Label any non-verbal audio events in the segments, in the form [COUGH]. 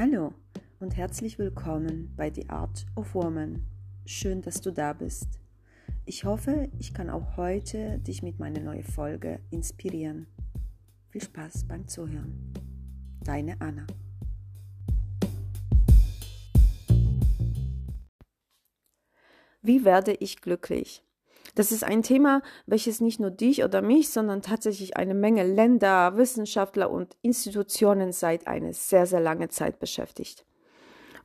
Hallo und herzlich willkommen bei The Art of Woman. Schön, dass du da bist. Ich hoffe, ich kann auch heute dich mit meiner neuen Folge inspirieren. Viel Spaß beim Zuhören. Deine Anna. Wie werde ich glücklich? Das ist ein Thema, welches nicht nur dich oder mich, sondern tatsächlich eine Menge Länder, Wissenschaftler und Institutionen seit eine sehr, sehr lange Zeit beschäftigt.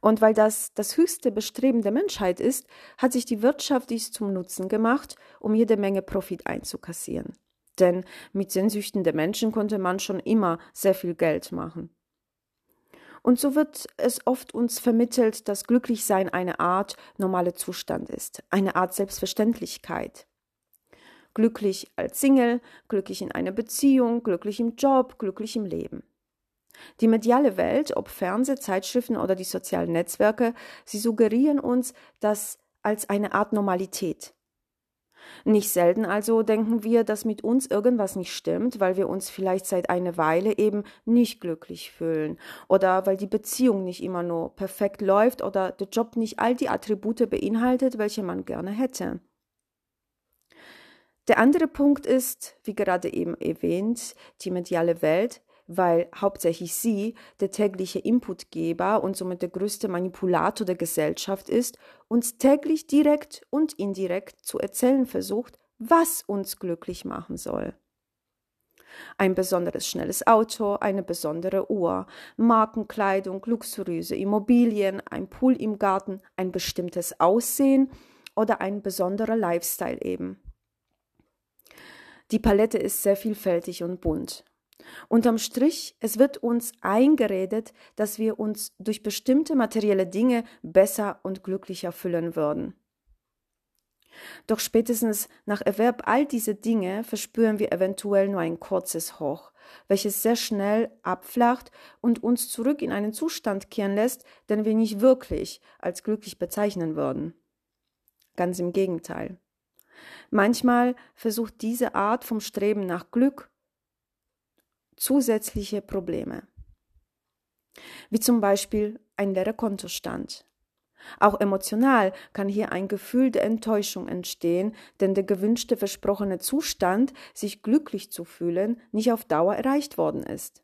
Und weil das das höchste Bestreben der Menschheit ist, hat sich die Wirtschaft dies zum Nutzen gemacht, um jede Menge Profit einzukassieren. Denn mit Sehnsüchten der Menschen konnte man schon immer sehr viel Geld machen. Und so wird es oft uns vermittelt, dass Glücklichsein eine Art normale Zustand ist, eine Art Selbstverständlichkeit. Glücklich als Single, glücklich in einer Beziehung, glücklich im Job, glücklich im Leben. Die mediale Welt, ob Fernseh, Zeitschriften oder die sozialen Netzwerke, sie suggerieren uns das als eine Art Normalität. Nicht selten also denken wir, dass mit uns irgendwas nicht stimmt, weil wir uns vielleicht seit einer Weile eben nicht glücklich fühlen oder weil die Beziehung nicht immer nur perfekt läuft oder der Job nicht all die Attribute beinhaltet, welche man gerne hätte. Der andere Punkt ist, wie gerade eben erwähnt, die mediale Welt, weil hauptsächlich sie der tägliche Inputgeber und somit der größte Manipulator der Gesellschaft ist, uns täglich direkt und indirekt zu erzählen versucht, was uns glücklich machen soll. Ein besonderes schnelles Auto, eine besondere Uhr, Markenkleidung, luxuriöse Immobilien, ein Pool im Garten, ein bestimmtes Aussehen oder ein besonderer Lifestyle eben. Die Palette ist sehr vielfältig und bunt. Unterm Strich, es wird uns eingeredet, dass wir uns durch bestimmte materielle Dinge besser und glücklicher fühlen würden. Doch spätestens nach Erwerb all dieser Dinge verspüren wir eventuell nur ein kurzes Hoch, welches sehr schnell abflacht und uns zurück in einen Zustand kehren lässt, den wir nicht wirklich als glücklich bezeichnen würden. Ganz im Gegenteil. Manchmal versucht diese Art vom Streben nach Glück zusätzliche Probleme, wie zum Beispiel ein leerer Kontostand. Auch emotional kann hier ein Gefühl der Enttäuschung entstehen, denn der gewünschte versprochene Zustand, sich glücklich zu fühlen, nicht auf Dauer erreicht worden ist.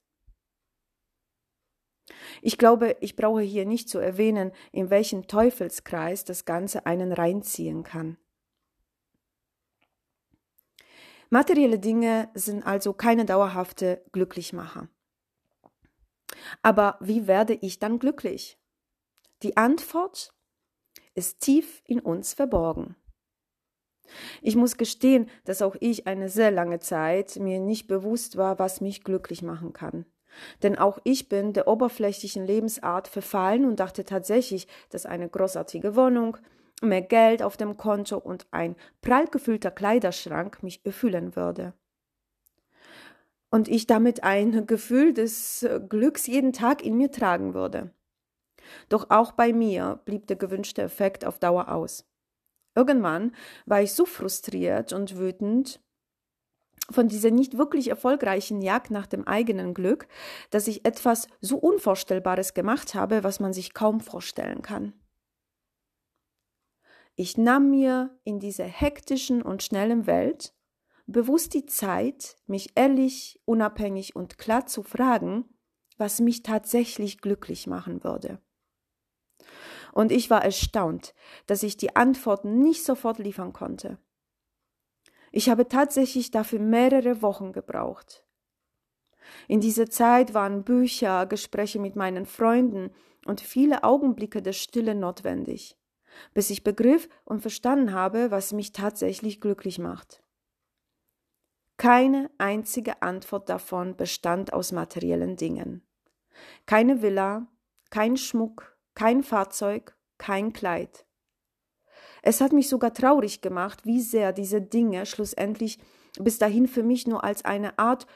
Ich glaube, ich brauche hier nicht zu erwähnen, in welchen Teufelskreis das Ganze einen reinziehen kann. Materielle Dinge sind also keine dauerhafte Glücklichmacher. Aber wie werde ich dann glücklich? Die Antwort ist tief in uns verborgen. Ich muss gestehen, dass auch ich eine sehr lange Zeit mir nicht bewusst war, was mich glücklich machen kann. Denn auch ich bin der oberflächlichen Lebensart verfallen und dachte tatsächlich, dass eine großartige Wohnung, mehr Geld auf dem Konto und ein prall gefüllter Kleiderschrank mich erfüllen würde. Und ich damit ein Gefühl des Glücks jeden Tag in mir tragen würde. Doch auch bei mir blieb der gewünschte Effekt auf Dauer aus. Irgendwann war ich so frustriert und wütend von dieser nicht wirklich erfolgreichen Jagd nach dem eigenen Glück, dass ich etwas so Unvorstellbares gemacht habe, was man sich kaum vorstellen kann. Ich nahm mir in dieser hektischen und schnellen Welt bewusst die Zeit, mich ehrlich, unabhängig und klar zu fragen, was mich tatsächlich glücklich machen würde. Und ich war erstaunt, dass ich die Antworten nicht sofort liefern konnte. Ich habe tatsächlich dafür mehrere Wochen gebraucht. In dieser Zeit waren Bücher, Gespräche mit meinen Freunden und viele Augenblicke der Stille notwendig bis ich begriff und verstanden habe, was mich tatsächlich glücklich macht. Keine einzige Antwort davon bestand aus materiellen Dingen. Keine Villa, kein Schmuck, kein Fahrzeug, kein Kleid. Es hat mich sogar traurig gemacht, wie sehr diese Dinge schlussendlich bis dahin für mich nur als eine Art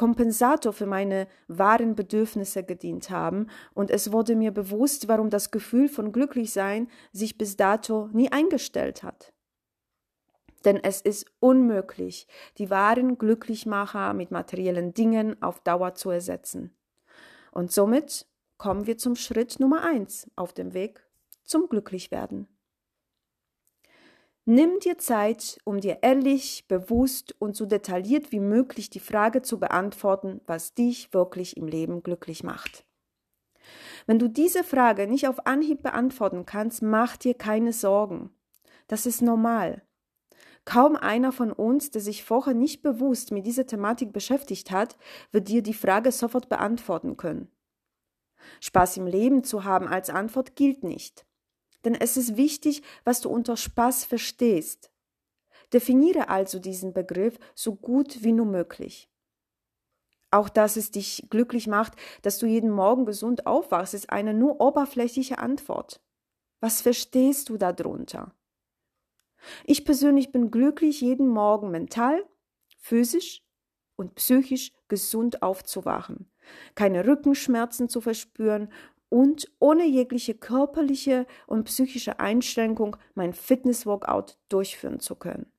Kompensator für meine wahren Bedürfnisse gedient haben, und es wurde mir bewusst, warum das Gefühl von Glücklichsein sich bis dato nie eingestellt hat. Denn es ist unmöglich, die wahren Glücklichmacher mit materiellen Dingen auf Dauer zu ersetzen. Und somit kommen wir zum Schritt Nummer eins auf dem Weg zum Glücklichwerden. Nimm dir Zeit, um dir ehrlich, bewusst und so detailliert wie möglich die Frage zu beantworten, was dich wirklich im Leben glücklich macht. Wenn du diese Frage nicht auf Anhieb beantworten kannst, mach dir keine Sorgen. Das ist normal. Kaum einer von uns, der sich vorher nicht bewusst mit dieser Thematik beschäftigt hat, wird dir die Frage sofort beantworten können. Spaß im Leben zu haben als Antwort gilt nicht. Denn es ist wichtig, was du unter Spaß verstehst. Definiere also diesen Begriff so gut wie nur möglich. Auch dass es dich glücklich macht, dass du jeden Morgen gesund aufwachst, ist eine nur oberflächliche Antwort. Was verstehst du darunter? Ich persönlich bin glücklich, jeden Morgen mental, physisch und psychisch gesund aufzuwachen, keine Rückenschmerzen zu verspüren und ohne jegliche körperliche und psychische Einschränkung mein Fitness-Workout durchführen zu können.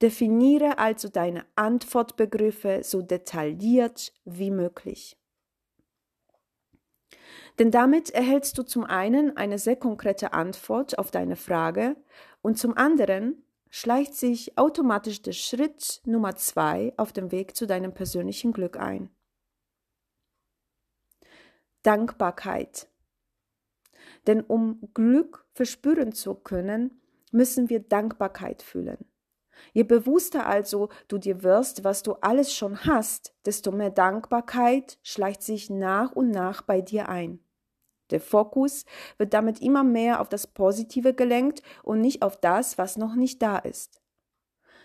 Definiere also deine Antwortbegriffe so detailliert wie möglich. Denn damit erhältst du zum einen eine sehr konkrete Antwort auf deine Frage und zum anderen schleicht sich automatisch der Schritt Nummer zwei auf dem Weg zu deinem persönlichen Glück ein. Dankbarkeit. Denn um Glück verspüren zu können, müssen wir Dankbarkeit fühlen. Je bewusster also du dir wirst, was du alles schon hast, desto mehr Dankbarkeit schleicht sich nach und nach bei dir ein. Der Fokus wird damit immer mehr auf das Positive gelenkt und nicht auf das, was noch nicht da ist.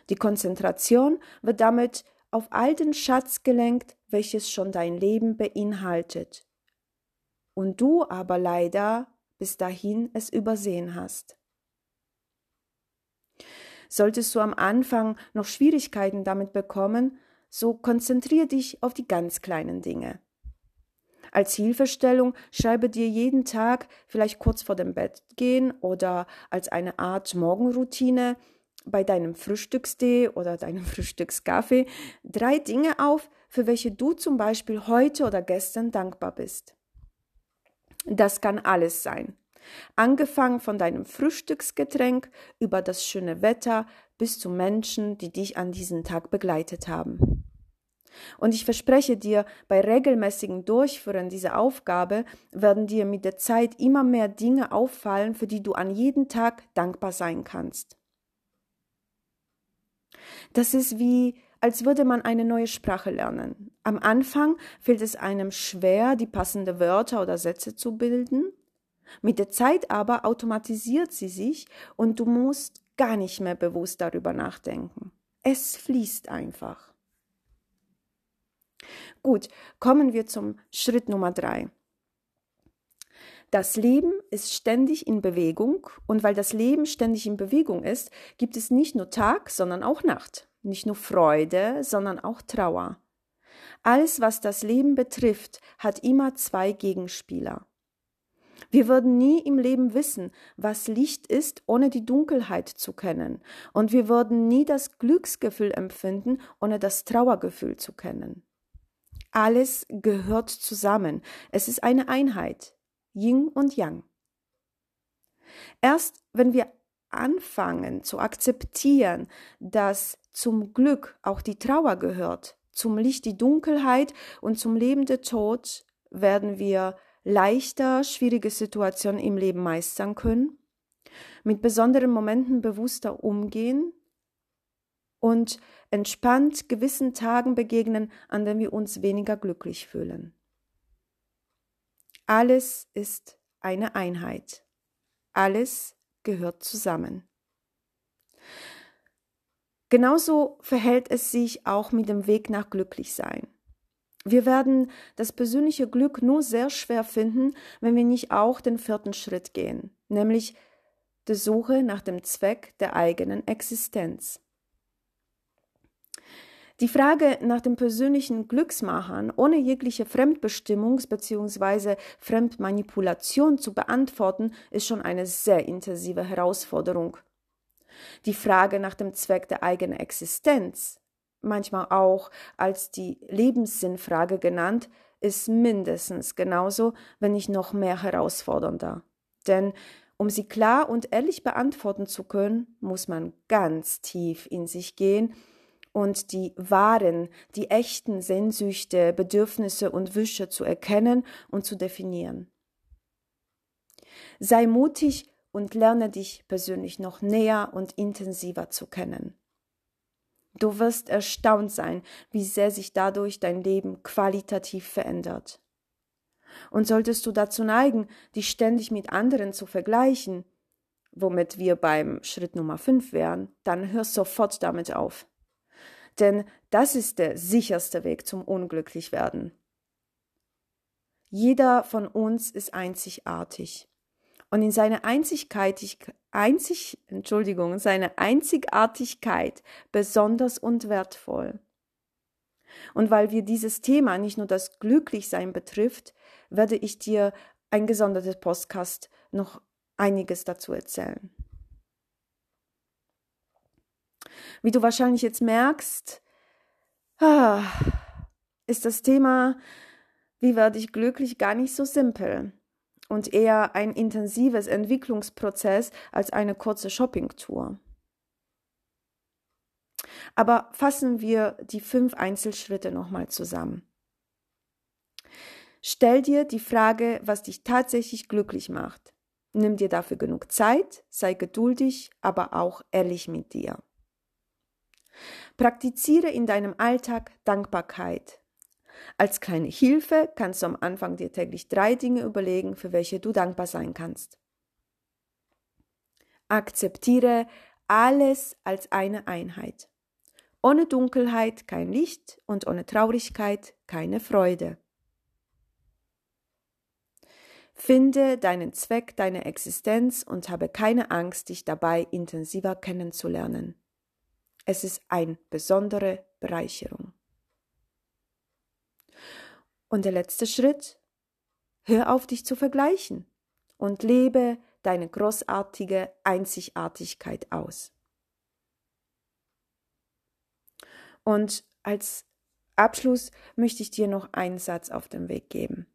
Die Konzentration wird damit auf all den Schatz gelenkt, welches schon dein Leben beinhaltet. Und du aber leider bis dahin es übersehen hast. Solltest du am Anfang noch Schwierigkeiten damit bekommen, so konzentriere dich auf die ganz kleinen Dinge. Als Hilfestellung schreibe dir jeden Tag, vielleicht kurz vor dem Bett gehen oder als eine Art Morgenroutine bei deinem Frühstückstee oder deinem [LAUGHS] Frühstückskaffee drei Dinge auf, für welche du zum Beispiel heute oder gestern dankbar bist. Das kann alles sein. Angefangen von deinem Frühstücksgetränk über das schöne Wetter bis zu Menschen, die dich an diesem Tag begleitet haben. Und ich verspreche dir, bei regelmäßigen Durchführen dieser Aufgabe werden dir mit der Zeit immer mehr Dinge auffallen, für die du an jedem Tag dankbar sein kannst. Das ist wie, als würde man eine neue Sprache lernen. Am Anfang fällt es einem schwer, die passenden Wörter oder Sätze zu bilden. Mit der Zeit aber automatisiert sie sich und du musst gar nicht mehr bewusst darüber nachdenken. Es fließt einfach. Gut, kommen wir zum Schritt Nummer drei. Das Leben ist ständig in Bewegung und weil das Leben ständig in Bewegung ist, gibt es nicht nur Tag, sondern auch Nacht, nicht nur Freude, sondern auch Trauer. Alles, was das Leben betrifft, hat immer zwei Gegenspieler. Wir würden nie im Leben wissen, was Licht ist, ohne die Dunkelheit zu kennen. Und wir würden nie das Glücksgefühl empfinden, ohne das Trauergefühl zu kennen. Alles gehört zusammen. Es ist eine Einheit. Yin und Yang. Erst wenn wir anfangen zu akzeptieren, dass zum Glück auch die Trauer gehört, zum Licht die Dunkelheit und zum Leben der Tod, werden wir leichter schwierige Situationen im Leben meistern können, mit besonderen Momenten bewusster umgehen und entspannt gewissen Tagen begegnen, an denen wir uns weniger glücklich fühlen. Alles ist eine Einheit. Alles gehört zusammen. Genauso verhält es sich auch mit dem Weg nach Glücklichsein. Wir werden das persönliche Glück nur sehr schwer finden, wenn wir nicht auch den vierten Schritt gehen, nämlich der Suche nach dem Zweck der eigenen Existenz. Die Frage nach dem persönlichen Glücksmachern ohne jegliche Fremdbestimmungs- bzw. Fremdmanipulation zu beantworten, ist schon eine sehr intensive Herausforderung. Die Frage nach dem Zweck der eigenen Existenz manchmal auch als die Lebenssinnfrage genannt, ist mindestens genauso, wenn nicht noch mehr herausfordernder. Denn um sie klar und ehrlich beantworten zu können, muss man ganz tief in sich gehen und die wahren, die echten Sehnsüchte, Bedürfnisse und Wünsche zu erkennen und zu definieren. Sei mutig und lerne dich persönlich noch näher und intensiver zu kennen. Du wirst erstaunt sein, wie sehr sich dadurch dein Leben qualitativ verändert. Und solltest du dazu neigen, dich ständig mit anderen zu vergleichen, womit wir beim Schritt Nummer 5 wären, dann hör sofort damit auf. Denn das ist der sicherste Weg zum Unglücklichwerden. Jeder von uns ist einzigartig und in seiner Einzigkeit, einzig, Entschuldigung, seine Einzigartigkeit besonders und wertvoll. Und weil wir dieses Thema nicht nur das Glücklichsein betrifft, werde ich dir ein gesondertes Podcast noch einiges dazu erzählen. Wie du wahrscheinlich jetzt merkst, ah, ist das Thema, wie werde ich glücklich, gar nicht so simpel und eher ein intensives Entwicklungsprozess als eine kurze Shoppingtour. Aber fassen wir die fünf Einzelschritte nochmal zusammen. Stell dir die Frage, was dich tatsächlich glücklich macht. Nimm dir dafür genug Zeit, sei geduldig, aber auch ehrlich mit dir. Praktiziere in deinem Alltag Dankbarkeit, als kleine Hilfe kannst du am Anfang dir täglich drei Dinge überlegen, für welche du dankbar sein kannst. Akzeptiere alles als eine Einheit. Ohne Dunkelheit kein Licht und ohne Traurigkeit keine Freude. Finde deinen Zweck, deine Existenz und habe keine Angst, dich dabei intensiver kennenzulernen. Es ist eine besondere Bereicherung. Und der letzte Schritt, hör auf dich zu vergleichen und lebe deine großartige Einzigartigkeit aus. Und als Abschluss möchte ich dir noch einen Satz auf den Weg geben.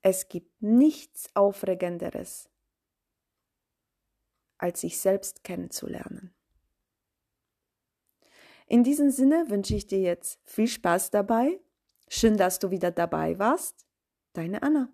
Es gibt nichts Aufregenderes, als sich selbst kennenzulernen. In diesem Sinne wünsche ich dir jetzt viel Spaß dabei Schön, dass du wieder dabei warst. Deine Anna.